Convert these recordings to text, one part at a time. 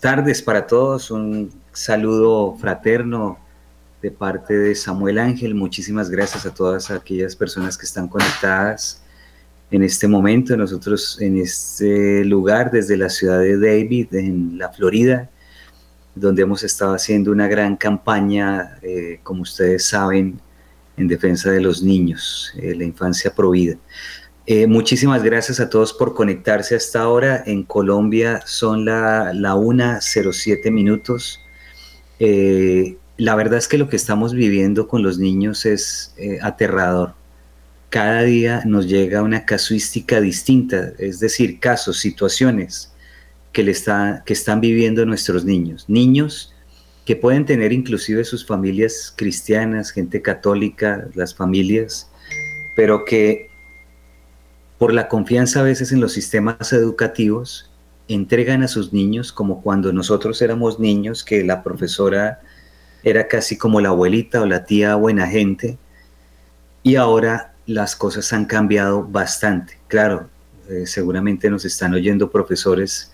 Tardes para todos. Un saludo fraterno de parte de Samuel Ángel. Muchísimas gracias a todas aquellas personas que están conectadas en este momento. Nosotros en este lugar, desde la ciudad de David, en la Florida, donde hemos estado haciendo una gran campaña, eh, como ustedes saben, en defensa de los niños, eh, la infancia provida. Eh, muchísimas gracias a todos por conectarse hasta ahora. En Colombia son la, la 1.07 minutos. Eh, la verdad es que lo que estamos viviendo con los niños es eh, aterrador. Cada día nos llega una casuística distinta, es decir, casos, situaciones que, que están viviendo nuestros niños. Niños que pueden tener inclusive sus familias cristianas, gente católica, las familias, pero que por la confianza a veces en los sistemas educativos, entregan a sus niños como cuando nosotros éramos niños, que la profesora era casi como la abuelita o la tía buena gente, y ahora las cosas han cambiado bastante. Claro, eh, seguramente nos están oyendo profesores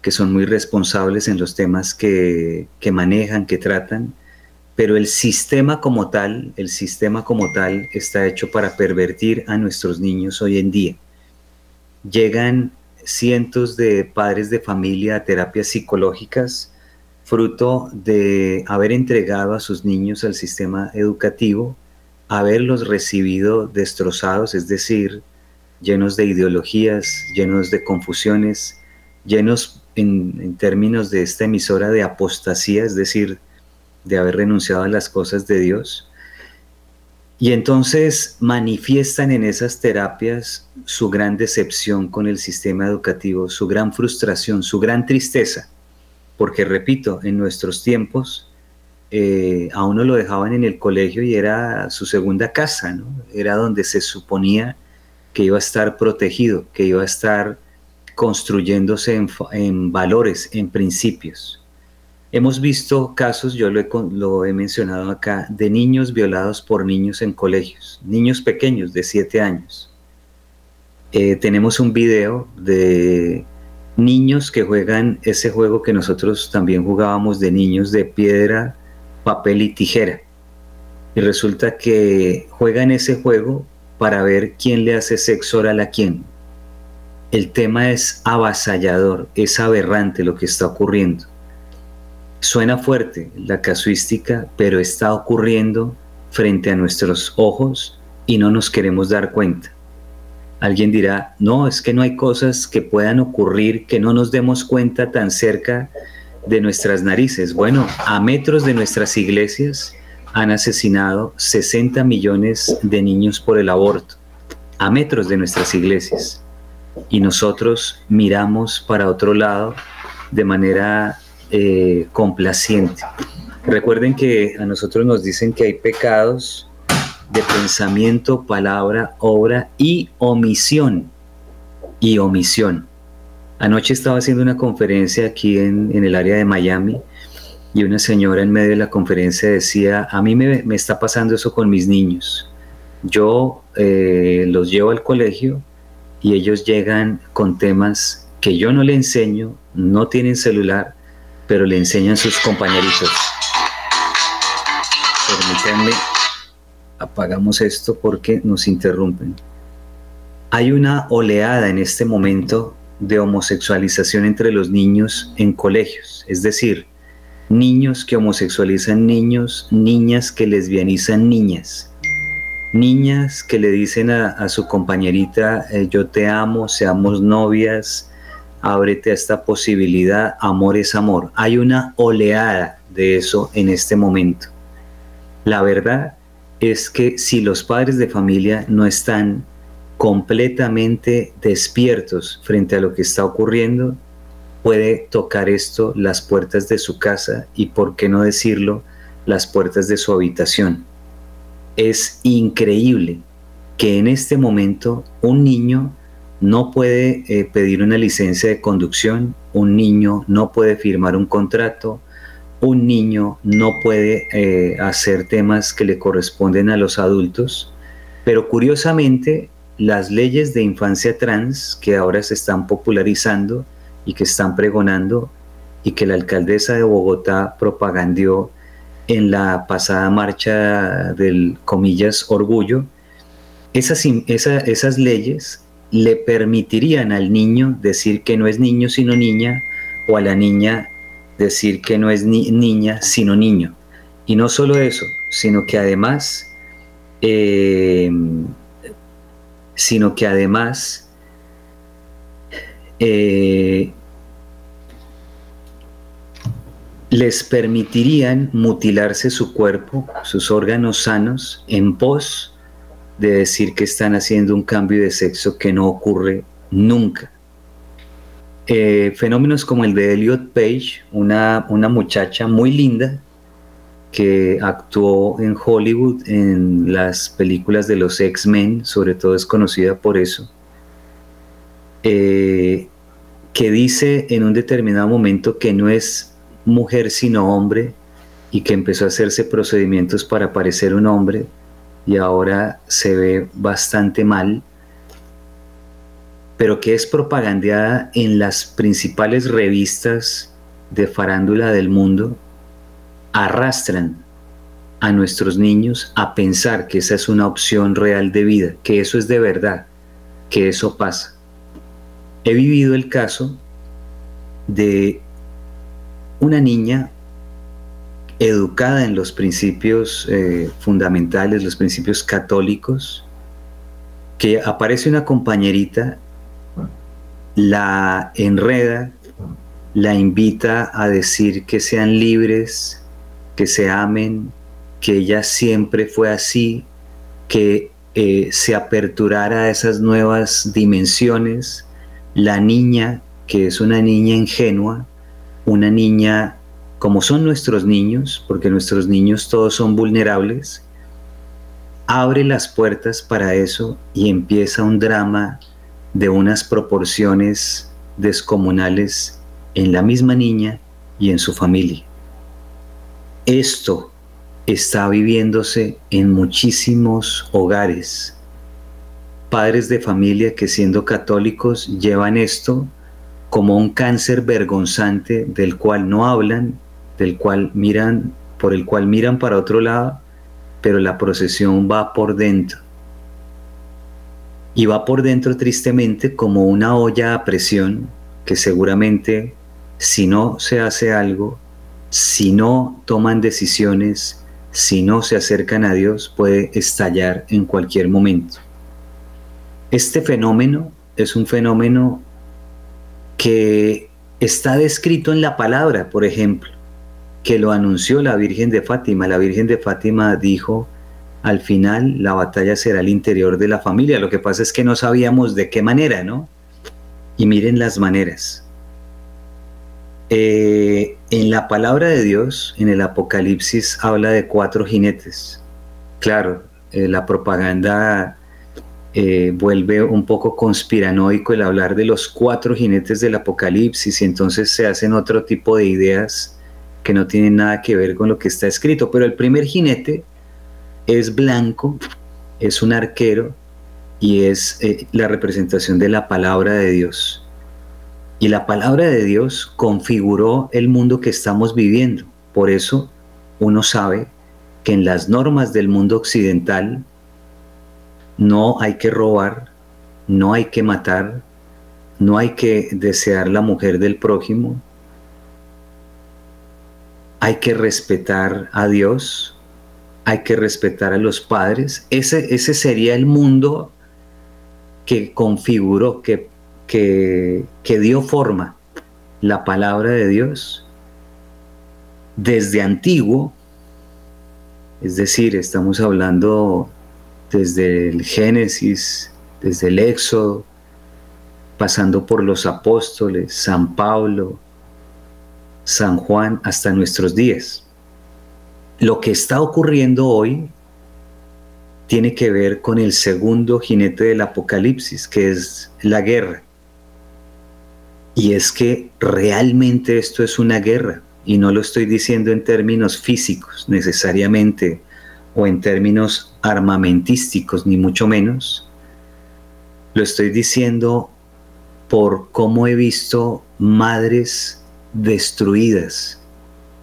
que son muy responsables en los temas que, que manejan, que tratan, pero el sistema como tal, el sistema como tal está hecho para pervertir a nuestros niños hoy en día. Llegan cientos de padres de familia a terapias psicológicas, fruto de haber entregado a sus niños al sistema educativo, haberlos recibido destrozados, es decir, llenos de ideologías, llenos de confusiones, llenos en, en términos de esta emisora de apostasía, es decir, de haber renunciado a las cosas de Dios. Y entonces manifiestan en esas terapias su gran decepción con el sistema educativo, su gran frustración, su gran tristeza. Porque repito, en nuestros tiempos eh, a uno lo dejaban en el colegio y era su segunda casa, ¿no? Era donde se suponía que iba a estar protegido, que iba a estar construyéndose en valores, en principios. Hemos visto casos, yo lo he, mencionado acá, de niños violados por niños en colegios, niños pequeños de 7 años. Eh, tenemos un video de niños que juegan ese juego que nosotros también jugábamos de niños de piedra, papel y tijera. Y resulta que juegan ese juego para ver quién le hace sexo oral a quién. El tema es avasallador, es aberrante lo que está ocurriendo. Suena fuerte la casuística, pero está ocurriendo frente a nuestros ojos y no nos queremos dar cuenta. Alguien dirá, no, es que no hay cosas que puedan ocurrir que no nos demos cuenta tan cerca de nuestras narices. Bueno, a metros de nuestras iglesias han asesinado 60 millones de niños por el aborto, a metros de nuestras iglesias. Y nosotros miramos para otro lado de manera eh, complaciente. Recuerden que a nosotros nos dicen que hay pecados de pensamiento, palabra, obra y omisión. Y omisión. Anoche estaba haciendo una conferencia aquí en, el área de Miami y una señora en medio de la conferencia decía, a mí me, está pasando eso con mis niños. Yo eh, los llevo al colegio y ellos llegan con temas que yo no le enseño, no tienen celular, pero le enseñan sus compañeritos. Permítanme, apagamos esto porque nos interrumpen. Hay una oleada en este momento de homosexualización entre los niños en colegios, es decir, niños que homosexualizan niños, niñas que lesbianizan niñas, niñas que le dicen a, su compañerita, eh, yo te amo, seamos novias, ábrete a esta posibilidad, amor es amor. Hay una oleada de eso en este momento. La verdad es que si los padres de familia no están completamente despiertos frente a lo que está ocurriendo, puede tocar esto las puertas de su casa y, por qué no decirlo, las puertas de su habitación. Es increíble que en este momento un niño no puede eh, pedir una licencia de conducción, un niño no puede firmar un contrato, un niño no puede eh, hacer temas que le corresponden a los adultos, pero curiosamente las leyes de infancia trans que ahora se están popularizando y que están pregonando y que la alcaldesa de Bogotá propagandió en la pasada marcha del, comillas, orgullo, esas, esas leyes le permitirían al niño decir que no es niño sino niña o a la niña decir que no es niña sino niño. Y no solo eso, sino que además, eh, sino que además eh, les permitirían mutilarse su cuerpo, sus órganos sanos, en pos de decir que están haciendo un cambio de sexo que no ocurre nunca. Eh, fenómenos como el de Elliot Page, una, una muchacha muy linda que actuó en Hollywood en las películas de los X-Men, sobre todo es conocida por eso, eh, que dice en un determinado momento que no es mujer sino hombre y que empezó a hacerse procedimientos para parecer un hombre y ahora se ve bastante mal, pero que es propagandeada en las principales revistas de farándula del mundo, arrastran a nuestros niños a pensar que esa es una opción real de vida, que eso es de verdad, que eso pasa. He vivido el caso de una niña educada en los principios eh, fundamentales, los principios católicos, que aparece una compañerita, la enreda, la invita a decir que sean libres, que se amen, que ella siempre fue así, que eh, se aperturara a esas nuevas dimensiones. La niña, que es una niña ingenua, una niña, como son nuestros niños, porque nuestros niños todos son vulnerables, abre las puertas para eso y empieza un drama de unas proporciones descomunales en la misma niña y en su familia. Esto está viviéndose en muchísimos hogares. Padres de familia que siendo católicos llevan esto como un cáncer vergonzante del cual no hablan, del cual miran, por el cual miran para otro lado, pero la procesión va por dentro. Y va por dentro tristemente como una olla a presión que seguramente si no se hace algo, si no toman decisiones, si no se acercan a Dios, puede estallar en cualquier momento. Este fenómeno es un fenómeno que está descrito en la palabra, por ejemplo, que lo anunció la Virgen de Fátima. La Virgen de Fátima dijo, al final la batalla será al interior de la familia. Lo que pasa es que no sabíamos de qué manera, ¿no? Y miren las maneras. Eh, en la palabra de Dios, en el Apocalipsis, habla de cuatro jinetes. Claro, eh, la propaganda eh, vuelve un poco conspiranoico el hablar de los cuatro jinetes del apocalipsis y entonces se hacen otro tipo de ideas que no tienen nada que ver con lo que está escrito. Pero el primer jinete es blanco, es un arquero y es eh, la representación de la palabra de Dios. Y la palabra de Dios configuró el mundo que estamos viviendo. Por eso uno sabe que en las normas del mundo occidental no hay que robar, no hay que matar, no hay que desear la mujer del prójimo, hay que respetar a Dios, hay que respetar a los padres. Ese, ese sería el mundo que configuró, que, que, que dio forma la palabra de Dios desde antiguo, es decir, estamos hablando desde el Génesis, desde el Éxodo, pasando por los apóstoles, San Pablo, San Juan, hasta nuestros días. Lo que está ocurriendo hoy tiene que ver con el segundo jinete del Apocalipsis, que es la guerra. Y es que realmente esto es una guerra, y no lo estoy diciendo en términos físicos necesariamente, o en términos armamentísticos, ni mucho menos. Lo estoy diciendo por cómo he visto madres destruidas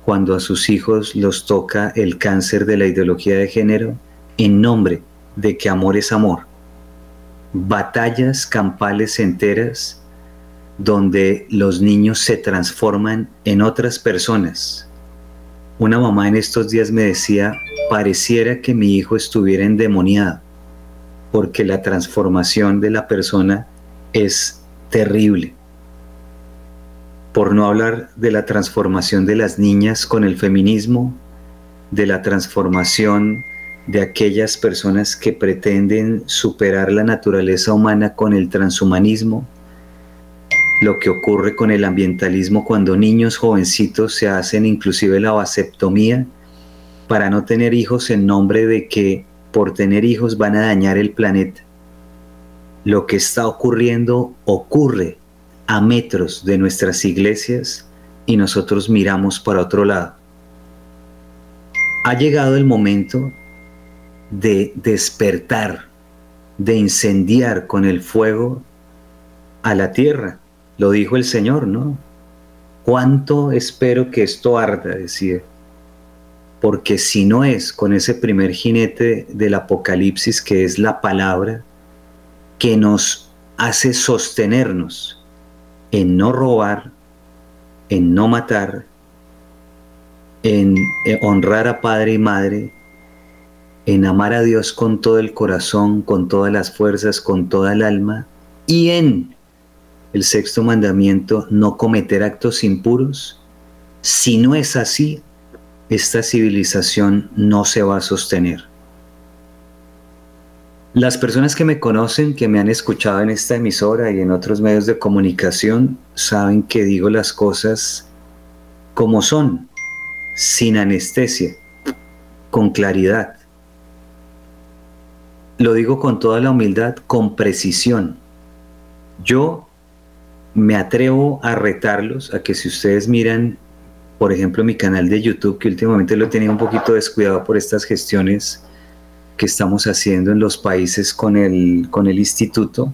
cuando a sus hijos los toca el cáncer de la ideología de género en nombre de que amor es amor. Batallas campales enteras donde los niños se transforman en otras personas. Una mamá en estos días me decía, pareciera que mi hijo estuviera endemoniado, porque la transformación de la persona es terrible. Por no hablar de la transformación de las niñas con el feminismo, de la transformación de aquellas personas que pretenden superar la naturaleza humana con el transhumanismo, lo que ocurre con el ambientalismo cuando niños jovencitos se hacen inclusive la vasectomía para no tener hijos en nombre de que por tener hijos van a dañar el planeta. Lo que está ocurriendo ocurre a metros de nuestras iglesias y nosotros miramos para otro lado. Ha llegado el momento de despertar, de incendiar con el fuego a la tierra. Lo dijo el Señor, ¿no? ¿Cuánto espero que esto arda? Decía. Porque si no es con ese primer jinete del Apocalipsis, que es la palabra, que nos hace sostenernos en no robar, en no matar, en honrar a padre y madre, en amar a Dios con todo el corazón, con todas las fuerzas, con toda el alma, y en el sexto mandamiento, no cometer actos impuros, si no es así, esta civilización no se va a sostener. Las personas que me conocen, que me han escuchado en esta emisora y en otros medios de comunicación, saben que digo las cosas como son, sin anestesia, con claridad. Lo digo con toda la humildad, con precisión. Yo me atrevo a retarlos a que si ustedes miran, por ejemplo, mi canal de YouTube, que últimamente lo tenía un poquito descuidado por estas gestiones que estamos haciendo en los países con el, con el instituto,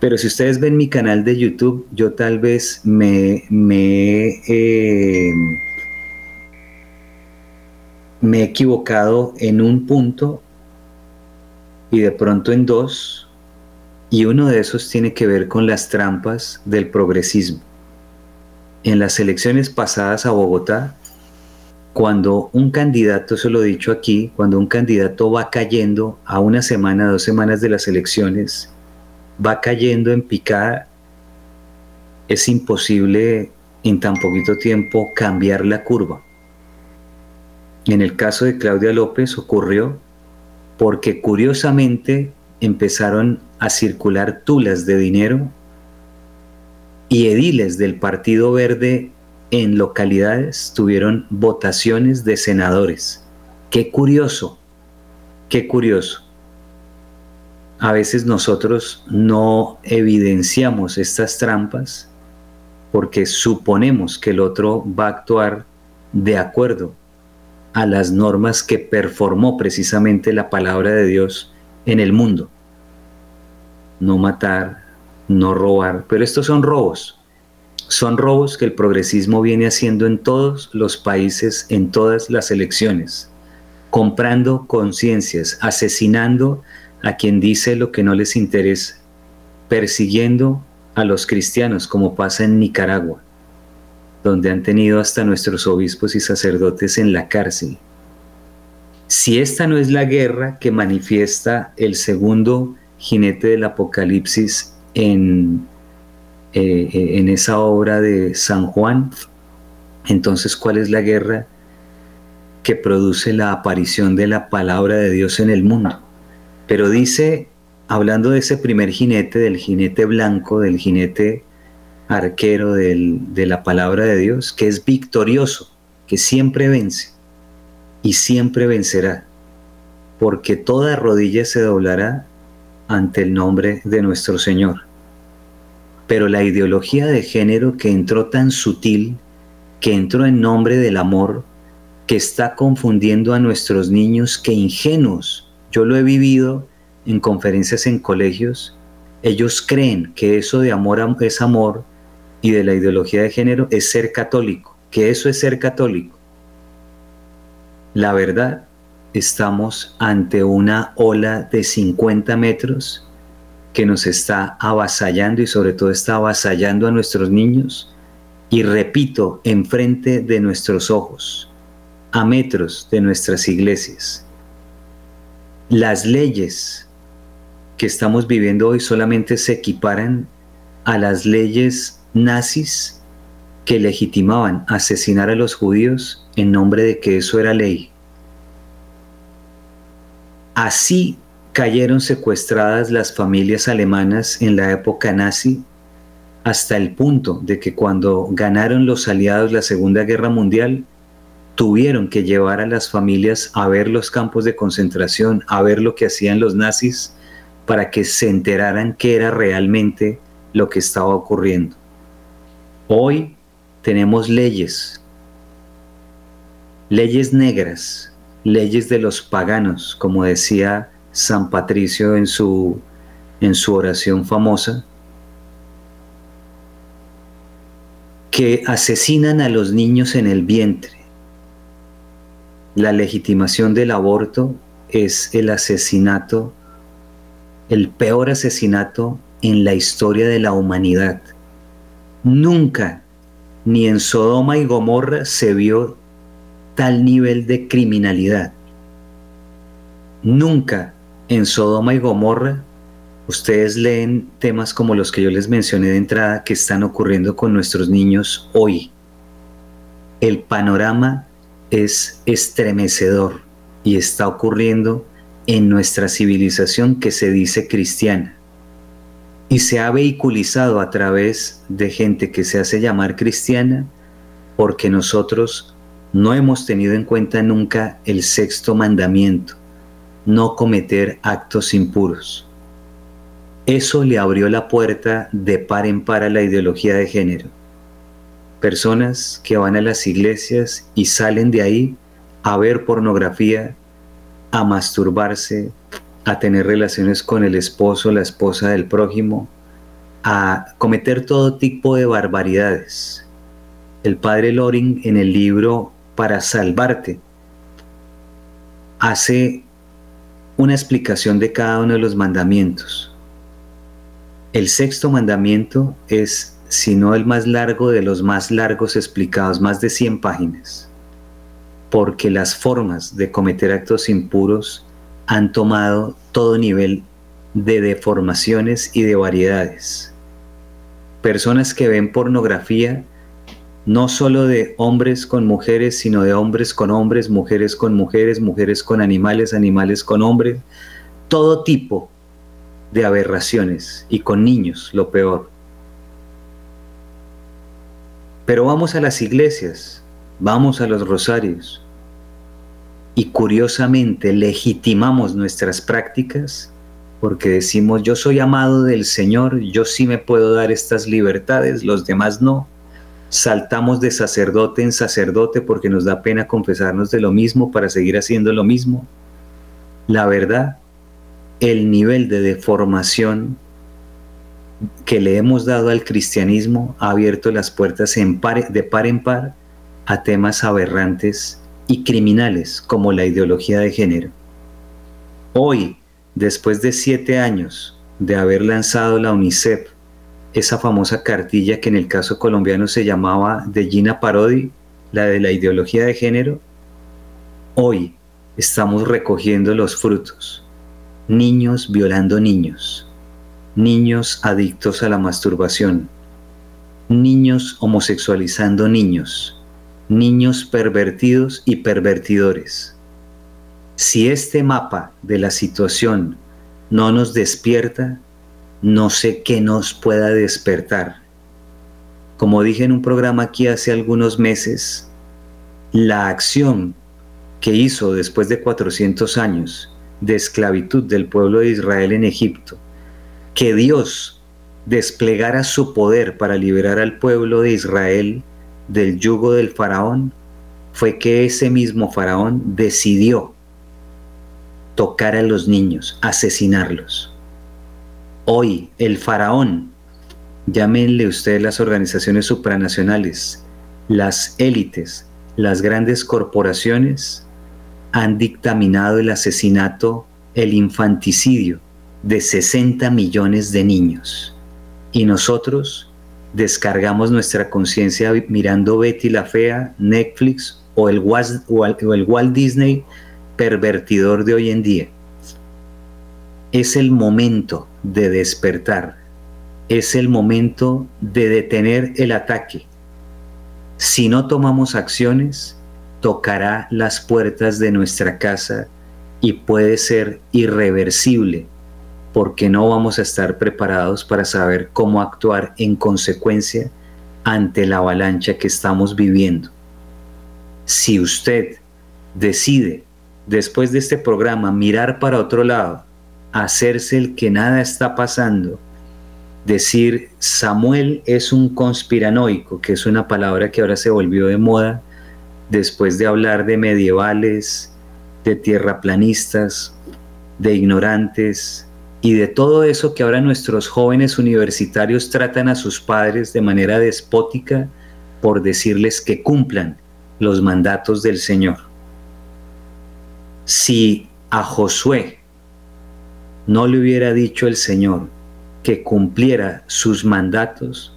pero si ustedes ven mi canal de YouTube, yo tal vez me, me, eh, me he equivocado en un punto y de pronto en dos, y uno de esos tiene que ver con las trampas del progresismo. En las elecciones pasadas a Bogotá, cuando un candidato, eso lo he dicho aquí, cuando un candidato va cayendo a una semana, dos semanas de las elecciones, va cayendo en picada, es imposible en tan poquito tiempo cambiar la curva. En el caso de Claudia López ocurrió porque curiosamente empezaron a circular tulas de dinero y ediles del Partido Verde en localidades tuvieron votaciones de senadores. Qué curioso, qué curioso. A veces nosotros no evidenciamos estas trampas porque suponemos que el otro va a actuar de acuerdo a las normas que performó precisamente la palabra de Dios en el mundo. No matar, no robar, pero estos son robos. Son robos que el progresismo viene haciendo en todos los países, en todas las elecciones, comprando conciencias, asesinando a quien dice lo que no les interesa, persiguiendo a los cristianos, como pasa en Nicaragua, donde han tenido hasta nuestros obispos y sacerdotes en la cárcel. Si esta no es la guerra que manifiesta el segundo jinete del Apocalipsis en, eh, eh, en esa obra de San Juan, entonces ¿cuál es la guerra que produce la aparición de la palabra de Dios en el mundo? Pero dice, hablando de ese primer jinete, del jinete blanco, del jinete arquero de la palabra de Dios, que es victorioso, que siempre vence y siempre vencerá, porque toda rodilla se doblará ante el nombre de nuestro Señor. Pero la ideología de género que entró tan sutil, que entró en nombre del amor, que está confundiendo a nuestros niños, que ingenuos, yo lo he vivido en conferencias en colegios, ellos creen que eso de amor es amor y de la ideología de género es ser católico, que eso es ser católico. La verdad, estamos ante una ola de 50 metros que nos está avasallando y sobre todo está avasallando a nuestros niños y repito, enfrente de nuestros ojos, a metros de nuestras iglesias. Las leyes que estamos viviendo hoy solamente se equiparan a las leyes nazis que legitimaban asesinar a los judíos en nombre de que eso era ley. Así cayeron secuestradas las familias alemanas en la época nazi hasta el punto de que cuando ganaron los aliados la Segunda Guerra Mundial, tuvieron que llevar a las familias a ver los campos de concentración, a ver lo que hacían los nazis, para que se enteraran qué era realmente lo que estaba ocurriendo. Hoy tenemos leyes, leyes negras, leyes de los paganos, como decía San Patricio en su, en su oración famosa, que asesinan a los niños en el vientre. La legitimación del aborto es el asesinato, el peor asesinato en la historia de la humanidad. Nunca, ni en Sodoma y Gomorra, se vio tal nivel de criminalidad. Nunca en Sodoma y Gomorra ustedes leen temas como los que yo les mencioné de entrada que están ocurriendo con nuestros niños hoy. El panorama es estremecedor y está ocurriendo en nuestra civilización que se dice cristiana y se ha vehiculizado a través de gente que se hace llamar cristiana porque nosotros no hemos tenido en cuenta nunca el sexto mandamiento, no cometer actos impuros. Eso le abrió la puerta de par en par a la ideología de género. Personas que van a las iglesias y salen de ahí a ver pornografía, a masturbarse, a tener relaciones con el esposo, la esposa del prójimo, a cometer todo tipo de barbaridades. El padre Loring en el libro Para salvarte hace una explicación de cada uno de los mandamientos. El sexto mandamiento es, si no el más largo de los más largos explicados, más de 100 páginas, porque las formas de cometer actos impuros han tomado todo nivel de deformaciones y de variedades. Personas que ven pornografía no solo de hombres con mujeres, sino de hombres con hombres, mujeres con mujeres, mujeres con animales, animales con hombres, todo tipo de aberraciones y con niños, lo peor. Pero vamos a las iglesias, vamos a los rosarios y curiosamente legitimamos nuestras prácticas porque decimos yo soy amado del Señor, yo sí me puedo dar estas libertades, los demás no. Saltamos de sacerdote en sacerdote porque nos da pena confesarnos de lo mismo para seguir haciendo lo mismo. La verdad el nivel de deformación que le hemos dado al cristianismo ha abierto las puertas de par en par a temas aberrantes y criminales como la ideología de género. Hoy, después de siete años de haber lanzado la UNICEF esa famosa cartilla que en el caso colombiano se llamaba de Gina Parodi, la de la ideología de género, hoy estamos recogiendo los frutos. Niños violando niños, niños adictos a la masturbación, niños homosexualizando niños, niños pervertidos y pervertidores. Si este mapa de la situación no nos despierta, no sé qué nos pueda despertar. Como dije en un programa aquí hace algunos meses, la acción que hizo después de 400 años de esclavitud del pueblo de Israel en Egipto, que Dios desplegara su poder para liberar al pueblo de Israel del yugo del faraón, fue que ese mismo faraón decidió tocar a los niños, asesinarlos. Hoy el faraón llámenle ustedes las organizaciones supranacionales, las élites, las grandes corporaciones, han dictaminado el asesinato, el infanticidio de 60 millones de niños. Y nosotros descargamos nuestra conciencia mirando Betty la Fea, Netflix o el, o el Walt Disney pervertidor de hoy en día. Es el momento de despertar, es el momento de detener el ataque. Si no tomamos acciones, tocará las puertas de nuestra casa y puede ser irreversible porque no vamos a estar preparados para saber cómo actuar en consecuencia ante la avalancha que estamos viviendo. Si usted decide, después de este programa, mirar para otro lado, hacerse el que nada está pasando, decir Samuel es un conspiranoico, que es una palabra que ahora se volvió de moda después de hablar de medievales, de tierraplanistas, de ignorantes, y de todo eso que ahora nuestros jóvenes universitarios tratan a sus padres de manera despótica por decirles que cumplan los mandatos del Señor. Si a Josué no le hubiera dicho el Señor que cumpliera sus mandatos,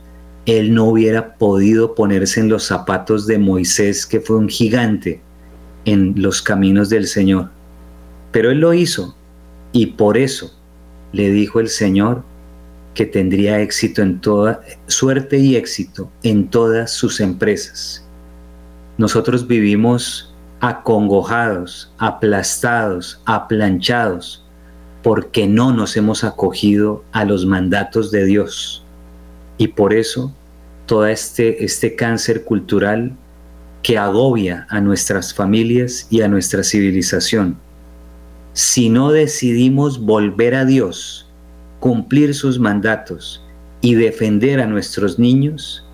él no hubiera podido ponerse en los zapatos de Moisés, que fue un gigante en los caminos del Señor. Pero él lo hizo y por eso le dijo el Señor que tendría éxito en toda suerte y éxito en todas sus empresas. Nosotros vivimos acongojados, aplastados, aplanchados, porque no nos hemos acogido a los mandatos de Dios. Y por eso todo este, este cáncer cultural que agobia a nuestras familias y a nuestra civilización si no decidimos volver a Dios, cumplir sus mandatos y defender a nuestros niños,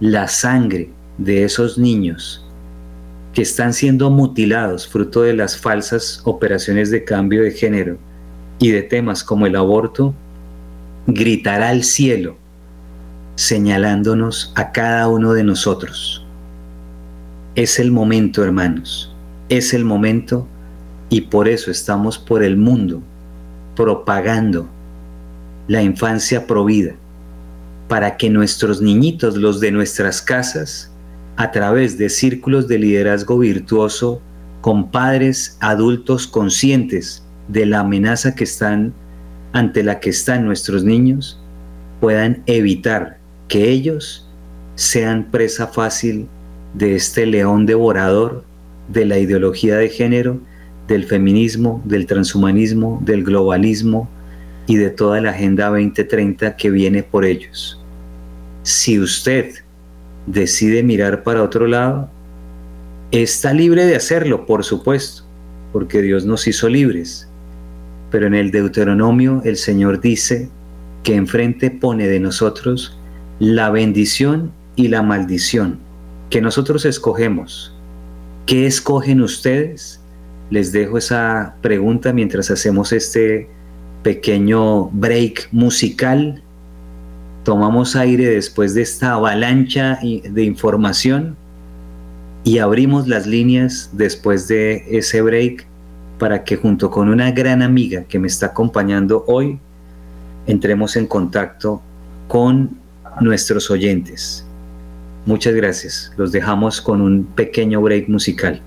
la sangre de esos niños que están siendo mutilados fruto de las falsas operaciones de cambio de género y de temas como el aborto, gritará al cielo señalándonos a cada uno de nosotros. Es el momento, hermanos, es el momento y por eso estamos por el mundo propagando la infancia provida, para que nuestros niñitos, los de nuestras casas, a través de círculos de liderazgo virtuoso, con padres adultos conscientes de la amenaza que están ante la que están nuestros niños, puedan evitar que ellos sean presa fácil de este león devorador de la ideología de género del feminismo, del transhumanismo, del globalismo y de toda la Agenda 2030 que viene por ellos. Si usted decide mirar para otro lado, está libre de hacerlo, por supuesto, porque Dios nos hizo libres. Pero en el Deuteronomio el Señor dice que enfrente pone de nosotros la bendición y la maldición que nosotros escogemos. ¿Qué escogen ustedes? les dejo esa pregunta mientras hacemos este pequeño break musical. Tomamos aire después de esta avalancha de información y abrimos las líneas después de ese break para que junto con una gran amiga que me está acompañando hoy, entremos en contacto con nuestros oyentes. Muchas gracias. Los dejamos con un pequeño break musical.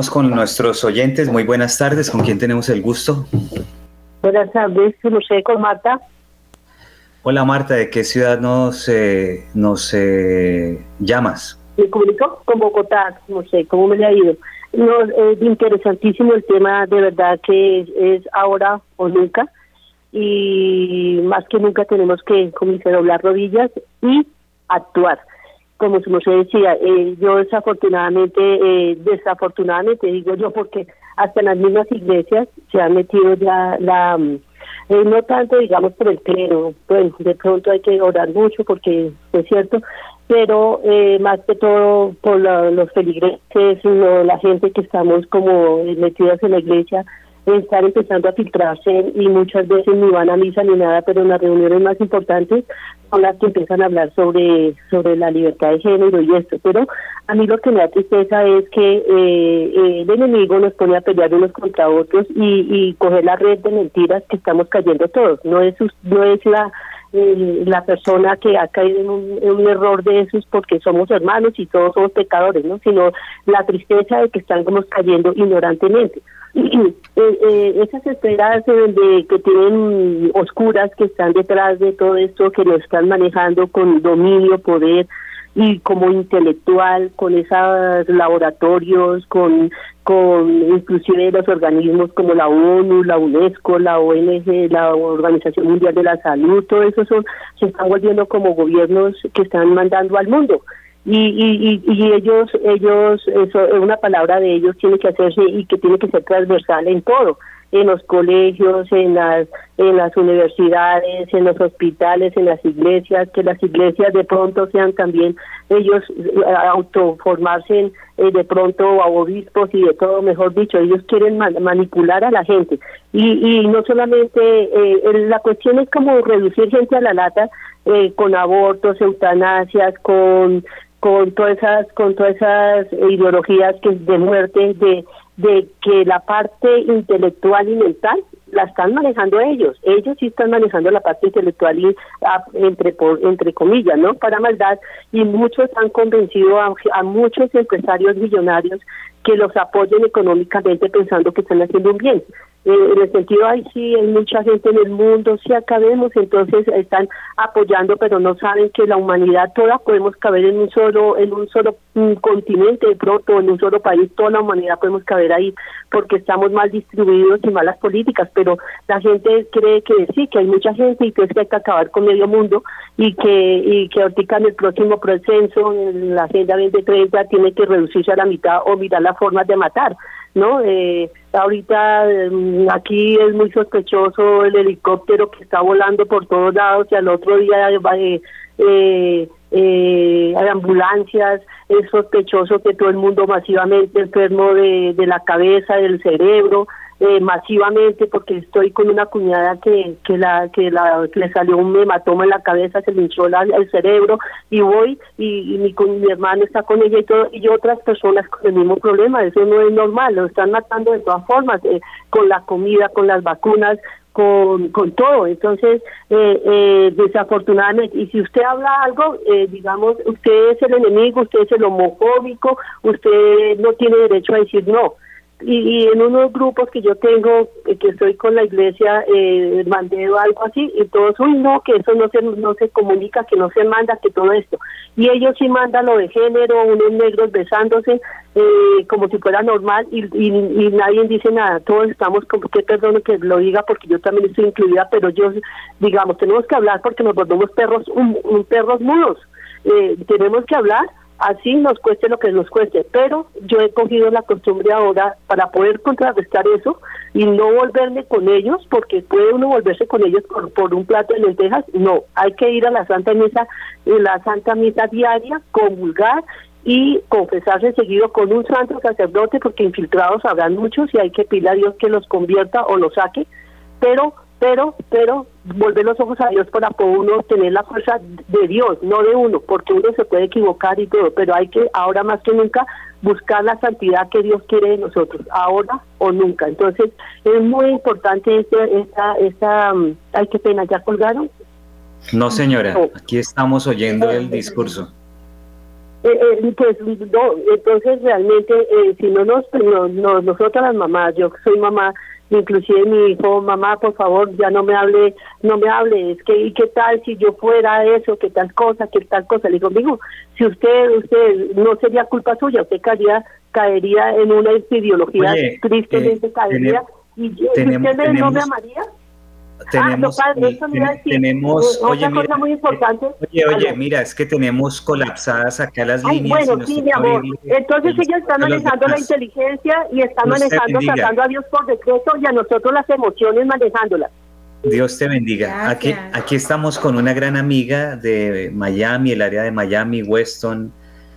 Vamos con nuestros oyentes. Muy buenas tardes. ¿Con quién tenemos el gusto? Buenas tardes, sé con Marta. Hola Marta, ¿de qué ciudad nos, eh, nos eh, llamas? Me comunico con Bogotá, no sé, ¿cómo me le ha ido? No, es interesantísimo el tema, de verdad que es, ahora o nunca. Y más que nunca tenemos que, como doblar rodillas y actuar como se decía, eh, yo desafortunadamente, eh, desafortunadamente digo yo, porque hasta en las mismas iglesias se ha metido ya la, mm, eh, no tanto digamos por el clero, pues de pronto hay que orar mucho porque es cierto, pero eh, más que todo por los feligreses, la gente que estamos como metidos en la iglesia, estar empezando a filtrarse y muchas veces ni van a misa ni nada, pero en las reuniones más importantes son las que empiezan a hablar sobre, sobre la libertad de género y esto. Pero a mí lo que me da tristeza es que eh, eh, el enemigo nos pone a pelear unos contra otros y, y coger la red de mentiras que estamos cayendo todos. No es, no es la la persona que ha caído en un, error de esos porque somos hermanos y todos somos pecadores, ¿no? Sino la tristeza de que estamos cayendo ignorantemente. Eh, eh, esas esferas de, que tienen oscuras que están detrás de todo esto, que lo están manejando con dominio, poder y como intelectual, con esos laboratorios, con, con inclusive los organismos como la ONU, la UNESCO, la ONG, la Organización Mundial de la Salud, todo eso son, se están volviendo como gobiernos que están mandando al mundo y, y, y, ellos, ellos, eso, una palabra de ellos tiene que hacerse y que tiene que ser transversal en todo, en los colegios, en las, en las universidades, en los hospitales, en las iglesias, que las iglesias de pronto sean también ellos eh, autoformarse eh, de pronto a obispos y de todo, mejor dicho, ellos quieren manipular a la gente. Y, y no solamente, eh, la cuestión es como reducir gente a la lata eh, con abortos, eutanasias, con con todas esas con todas esas ideologías que de muerte de de que la parte intelectual y mental la están manejando ellos. Ellos sí están manejando la parte intelectual y ah, entre por, entre comillas no para maldad. Y muchos han convencido a, a muchos empresarios millonarios que los apoyen económicamente pensando que están haciendo un bien eh, en el sentido, ay, sí, hay mucha gente en el mundo, sí acabemos, entonces están apoyando, pero no saben que la humanidad toda podemos caber en un solo, en un solo mm, continente, pronto, en un solo país, toda la humanidad podemos caber ahí, porque estamos mal distribuidos y malas políticas, pero la gente cree que sí, que hay mucha gente y que es que hay que acabar con medio mundo y que, y que ahorita en el próximo proceso, en la Agenda 2030, tiene que reducirse a la mitad o mirar las formas de matar. ¿No? Eh, ahorita em, aquí es muy sospechoso el helicóptero que está volando por todos lados y al otro día eh, eh, eh, hay ambulancias, es sospechoso que todo el mundo masivamente enfermo de, de la cabeza, del cerebro, eh, masivamente porque estoy con una cuñada que que la que la le salió un hematoma en la cabeza se le hinchó el cerebro y voy y, mi, mi hermano está con ella y todo y otras personas con el mismo problema eso no es normal lo están matando de todas formas eh, con la comida con las vacunas con, con todo. Entonces, eh, eh, desafortunadamente, y si usted habla algo, eh, digamos, usted es el enemigo, usted es el homofóbico, usted no tiene derecho a decir no y, en unos grupos que yo tengo, eh, que estoy con la iglesia, eh, mandé algo así, y todos, uy, no, que eso no se, no se comunica, que no se manda, que todo esto. Y ellos sí mandan lo de género, unos negros besándose, eh, como si fuera normal, y, y, nadie dice nada. Todos estamos, como que perdón que lo diga, porque yo también estoy incluida, pero yo, digamos, tenemos que hablar porque nos volvemos perros, un, perros mudos. Eh, tenemos que hablar así nos cueste lo que nos cueste, pero yo he cogido la costumbre ahora para poder contrarrestar eso y no volverme con ellos, porque puede uno volverse con ellos por, un plato de lentejas, no, hay que ir a la Santa Misa, en la Santa Misa diaria, comulgar y confesarse seguido con un santo sacerdote, porque infiltrados habrán muchos y hay que pedirle a Dios que los convierta o los saque, pero pero, pero volver los ojos a Dios para poder uno tener la fuerza de Dios, no de uno, porque uno se puede equivocar y todo, pero hay que ahora más que nunca buscar la santidad que Dios quiere de nosotros, ahora o nunca. Entonces es muy importante esta, esta, esta mm, ay qué pena, ¿ya colgaron? No señora, aquí estamos oyendo el discurso. Eh, eh, pues no, entonces realmente eh, si no nos, no, no, nosotras las mamás, yo soy mamá, inclusive mi hijo, mamá, por favor, ya no me hable, no me hable, es que, ¿y qué tal si yo fuera eso, qué tal cosa, qué tal cosa? Le digo, digo, si usted, usted, no sería culpa suya, usted caería, caería en una ideología, tristemente eh, caería, y, usted no me amaría tenemos, ah, tenemos oye, mira, muy importante. Oye, oye, mira, es que tenemos colapsadas acá las líneas. Bueno, sí, mi amor. Entonces ellos están manejando la inteligencia y están manejando, tratando a Dios por decreto y a nosotros las emociones manejándolas. Dios te bendiga. Aquí, aquí estamos con una gran amiga de Miami, el área de Miami, Weston.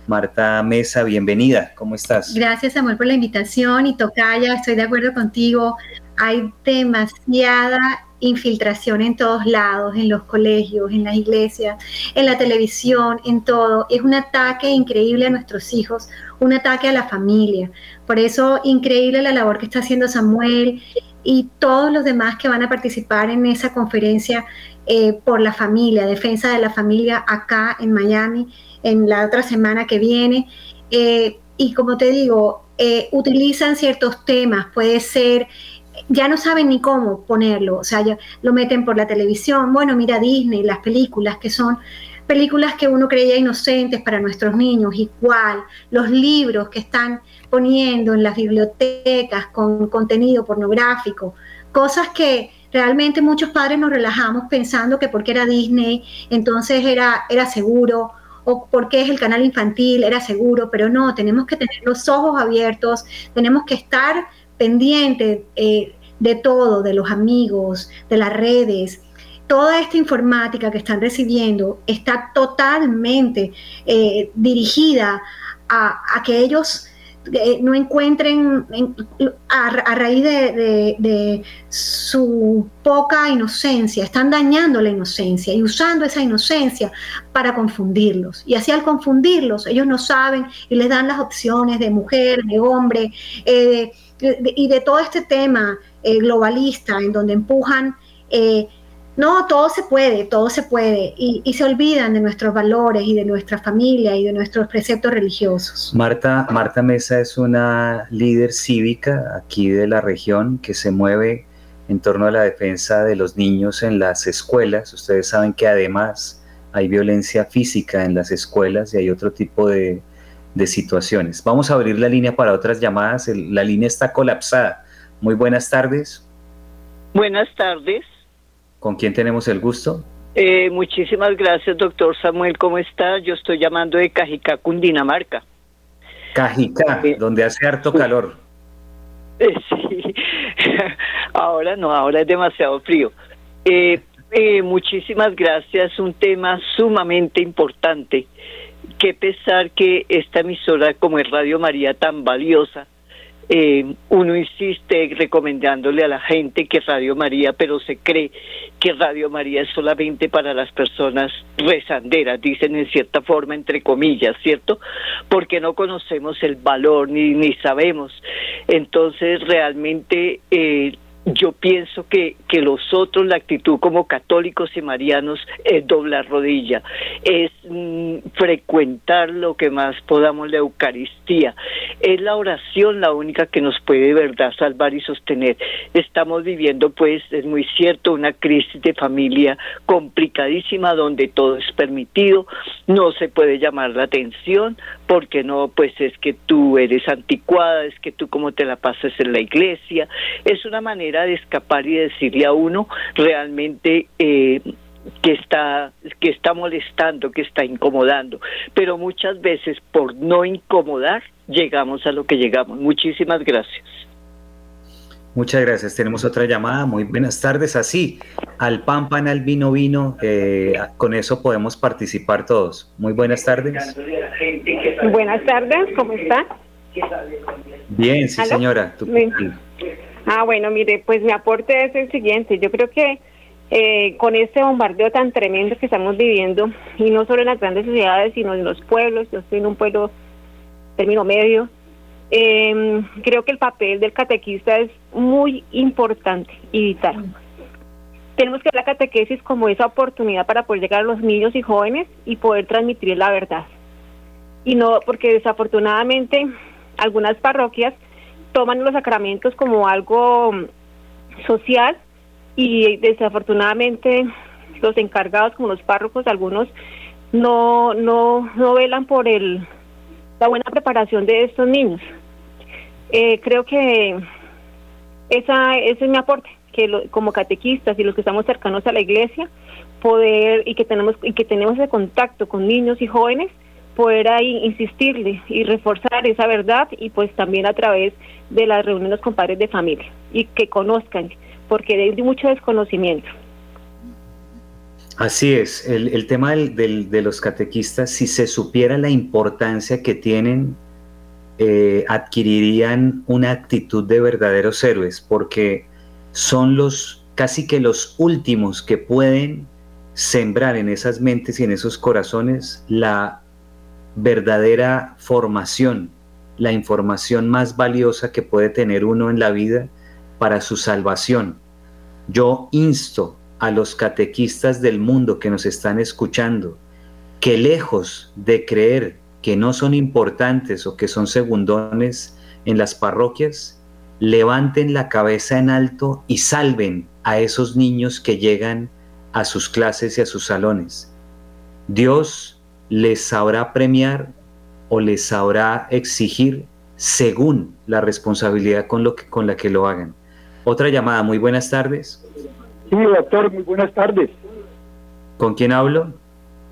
Marta Mesa, bienvenida. ¿Cómo estás? Gracias, Samuel, por la invitación. Y Tocaya, estoy de acuerdo contigo. Hay demasiada infiltración en todos lados, en los colegios, en las iglesias, en la televisión, en todo. Es un ataque increíble a nuestros hijos, un ataque a la familia. Por eso, increíble la labor que está haciendo Samuel y todos los demás que van a participar en esa conferencia eh, por la familia, defensa de la familia acá en Miami, en la otra semana que viene. Eh, y como te digo, eh, utilizan ciertos temas, puede ser ya no saben ni cómo ponerlo, o sea, lo meten por la televisión, bueno, mira Disney, las películas que son películas que uno creía inocentes para nuestros niños, igual, los libros que están poniendo en las bibliotecas con contenido pornográfico, cosas que realmente muchos padres nos relajamos pensando que porque era Disney, entonces era, era seguro, o porque es el canal infantil, era seguro, pero no, tenemos que tener los ojos abiertos, tenemos que estar pendiente eh, de todo, de los amigos, de las redes. Toda esta informática que están recibiendo está totalmente eh, dirigida a, que ellos eh, no encuentren a, raíz de, de, su poca inocencia, están dañando la inocencia y usando esa inocencia para confundirlos. Y así al confundirlos, ellos no saben y les dan las opciones de mujer, de hombre, eh, y de todo este tema eh, globalista en donde empujan, eh, no, todo se puede, todo se puede, y, se olvidan de nuestros valores y de nuestra familia y de nuestros preceptos religiosos. Marta, Marta Mesa es una líder cívica aquí de la región que se mueve en torno a la defensa de los niños en las escuelas. Ustedes saben que además hay violencia física en las escuelas y hay otro tipo de, de situaciones. Vamos a abrir la línea para otras llamadas. la línea está colapsada. Muy buenas tardes. Buenas tardes. ¿Con quién tenemos el gusto? Eh, muchísimas gracias, doctor Samuel. ¿Cómo está? Yo estoy llamando de Cajicá, Cundinamarca. Cajicá, eh, donde hace harto calor. Eh, sí, ahora no, ahora es demasiado frío. muchísimas gracias, un tema sumamente importante qué pesar que esta emisora como es Radio María tan valiosa, eh, uno insiste recomendándole a la gente que Radio María, pero se cree que Radio María es solamente para las personas rezanderas, dicen en cierta forma, entre comillas, ¿cierto? Porque no conocemos el valor ni, ni sabemos. Entonces, realmente eh, yo pienso que, que los otros, la actitud como católicos y marianos es doblar rodilla, es mm, frecuentar lo que más podamos la Eucaristía. Es la oración la única que nos puede de verdad salvar y sostener. Estamos viviendo, pues, es muy cierto, una crisis de familia complicadísima donde todo es permitido, no se puede llamar la atención, porque no, pues es que tú eres anticuada, es que tú como te la pasas en la iglesia. Es una manera de escapar y decirle a uno realmente eh, que está que está molestando, que está incomodando, pero muchas veces por no incomodar llegamos a lo que llegamos. Muchísimas gracias. Muchas gracias. Tenemos otra llamada. Muy buenas tardes. Así, al pan, pan, al vino, vino. Eh, con eso podemos participar todos. Muy buenas tardes. Buenas tardes, ¿cómo está? Bien, sí, señora. Ah, bueno, mire, pues mi aporte es el siguiente. Yo creo que eh, con este bombardeo tan tremendo que estamos viviendo, y no solo en las grandes ciudades, sino en los pueblos, yo estoy en un pueblo término medio, eh, creo que el papel del catequista es muy importante y vital. Tenemos que ver la catequesis como esa oportunidad para poder llegar a los niños y jóvenes y poder transmitir la verdad. Y no, porque desafortunadamente algunas parroquias toman los sacramentos como algo social y desafortunadamente los encargados como los párrocos algunos no no no velan por el la buena preparación de estos niños eh, creo que esa ese es mi aporte que como catequistas y los que estamos cercanos a la iglesia poder y que tenemos y que tenemos ese contacto con niños y jóvenes poder ahí insistirle y reforzar esa verdad y pues también a través de las reuniones con padres de familia y que conozcan porque hay mucho desconocimiento. Así es, el, tema del, de los catequistas, si se supiera la importancia que tienen, eh, adquirirían una actitud de verdaderos héroes, porque son los casi que los últimos que pueden sembrar en esas mentes y en esos corazones la verdadera formación, la información más valiosa que puede tener uno en la vida para su salvación. Yo insto a los catequistas del mundo que nos están escuchando que lejos de creer que no son importantes o que son segundones en las parroquias, levanten la cabeza en alto y salven a esos niños que llegan a sus clases y a sus salones. Dios les sabrá premiar o les sabrá exigir según la responsabilidad con, lo que, con la que lo hagan. Otra llamada, muy buenas tardes. Sí, doctor, muy buenas tardes. ¿Con quién hablo?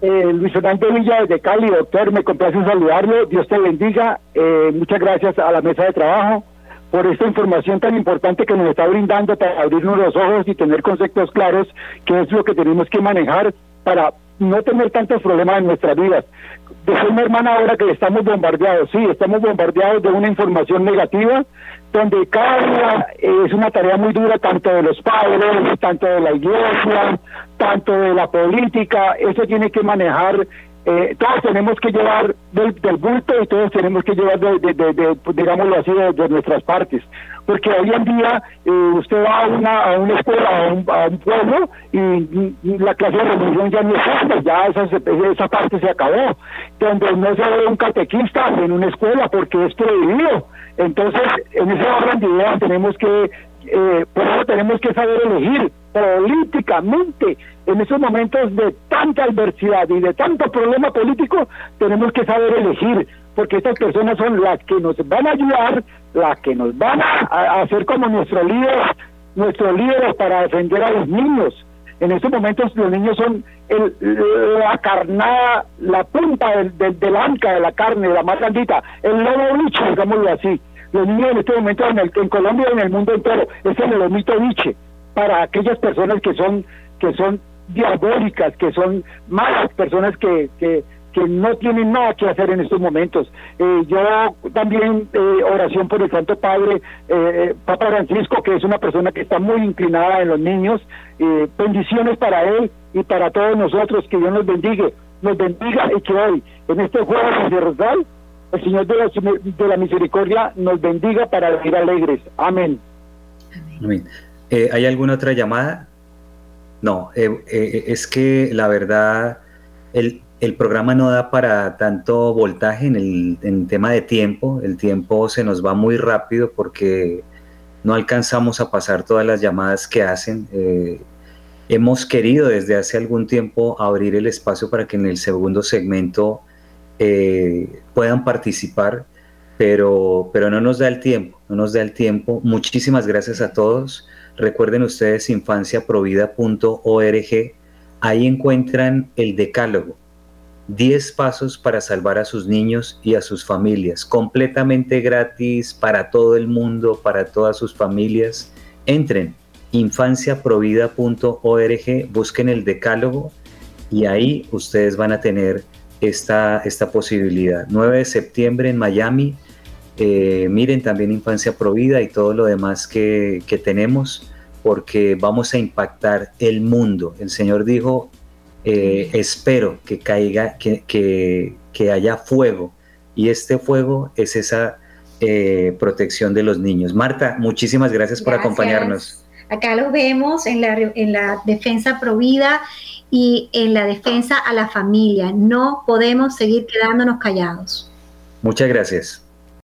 Eh, Luis Fernando Villa de Cali, doctor, me complace saludarlo, Dios te bendiga, eh, muchas gracias a la mesa de trabajo por esta información tan importante que nos está brindando para abrirnos los ojos y tener conceptos claros, que es lo que tenemos que manejar para no tener tantos problemas en nuestras vidas. Decía una hermana ahora que estamos bombardeados, sí, estamos bombardeados de una información negativa, donde cada día es una tarea muy dura tanto de los padres, tanto de la iglesia, tanto de la política, eso tiene que manejar, eh, todos tenemos que llevar del, bulto y todos tenemos que llevar, de, digámoslo así, de, nuestras partes. Porque hoy en día eh, usted va a una, a una escuela, a un, a un pueblo, y, la clase de religión ya no existe, ya esa, esa parte se acabó. Donde no se ve un catequista en una escuela porque es prohibido entonces, en ese orden de ideas tenemos que, eh, por eso tenemos que saber elegir políticamente. En esos momentos de tanta adversidad y de tanto problema político, tenemos que saber elegir, porque estas personas son las que nos van a ayudar, las que nos van a, hacer como nuestros líderes, nuestros líderes para defender a los niños. En estos momentos los niños son el, la carnada, la punta del, del, anca de la carne, la más grandita, el lobo bicho, digámoslo así. Los niños en este momento en, el, en Colombia y en el mundo entero es el lomito biche para aquellas personas que son que son diabólicas, que son malas personas que, que, no tienen nada que hacer en estos momentos. Eh, yo también eh, oración por el Santo Padre, eh, Papa Francisco, que es una persona que está muy inclinada en los niños. bendiciones para él y para todos nosotros, que Dios nos bendiga, nos bendiga y que hoy, en este jueves de Rosal, el Señor de la, de la Misericordia nos bendiga para vivir alegres. Amén. Amén. ¿Hay alguna otra llamada? No, es que la verdad, el, el programa no da para tanto voltaje en el tema de tiempo. El tiempo se nos va muy rápido porque no alcanzamos a pasar todas las llamadas que hacen. Eh, hemos querido desde hace algún tiempo abrir el espacio para que en el segundo segmento eh, puedan participar, pero, pero no nos da el tiempo, no nos da el tiempo. Muchísimas gracias a todos. Recuerden ustedes infanciaprovida.org. Ahí encuentran el decálogo 10 pasos para salvar a sus niños y a sus familias, completamente gratis para todo el mundo, para todas sus familias. Entren infanciaprovida.org, busquen el decálogo y ahí ustedes van a tener esta, esta posibilidad. 9 de septiembre en Miami, eh, miren también Infancia Provida y todo lo demás que, tenemos, porque vamos a impactar el mundo. El Señor dijo, eh, espero que caiga, que, que, haya fuego, y este fuego es esa eh, protección de los niños. Marta, muchísimas gracias, por acompañarnos. Acá los vemos en la, en la defensa provida y en la defensa a la familia. No podemos seguir quedándonos callados. Muchas gracias.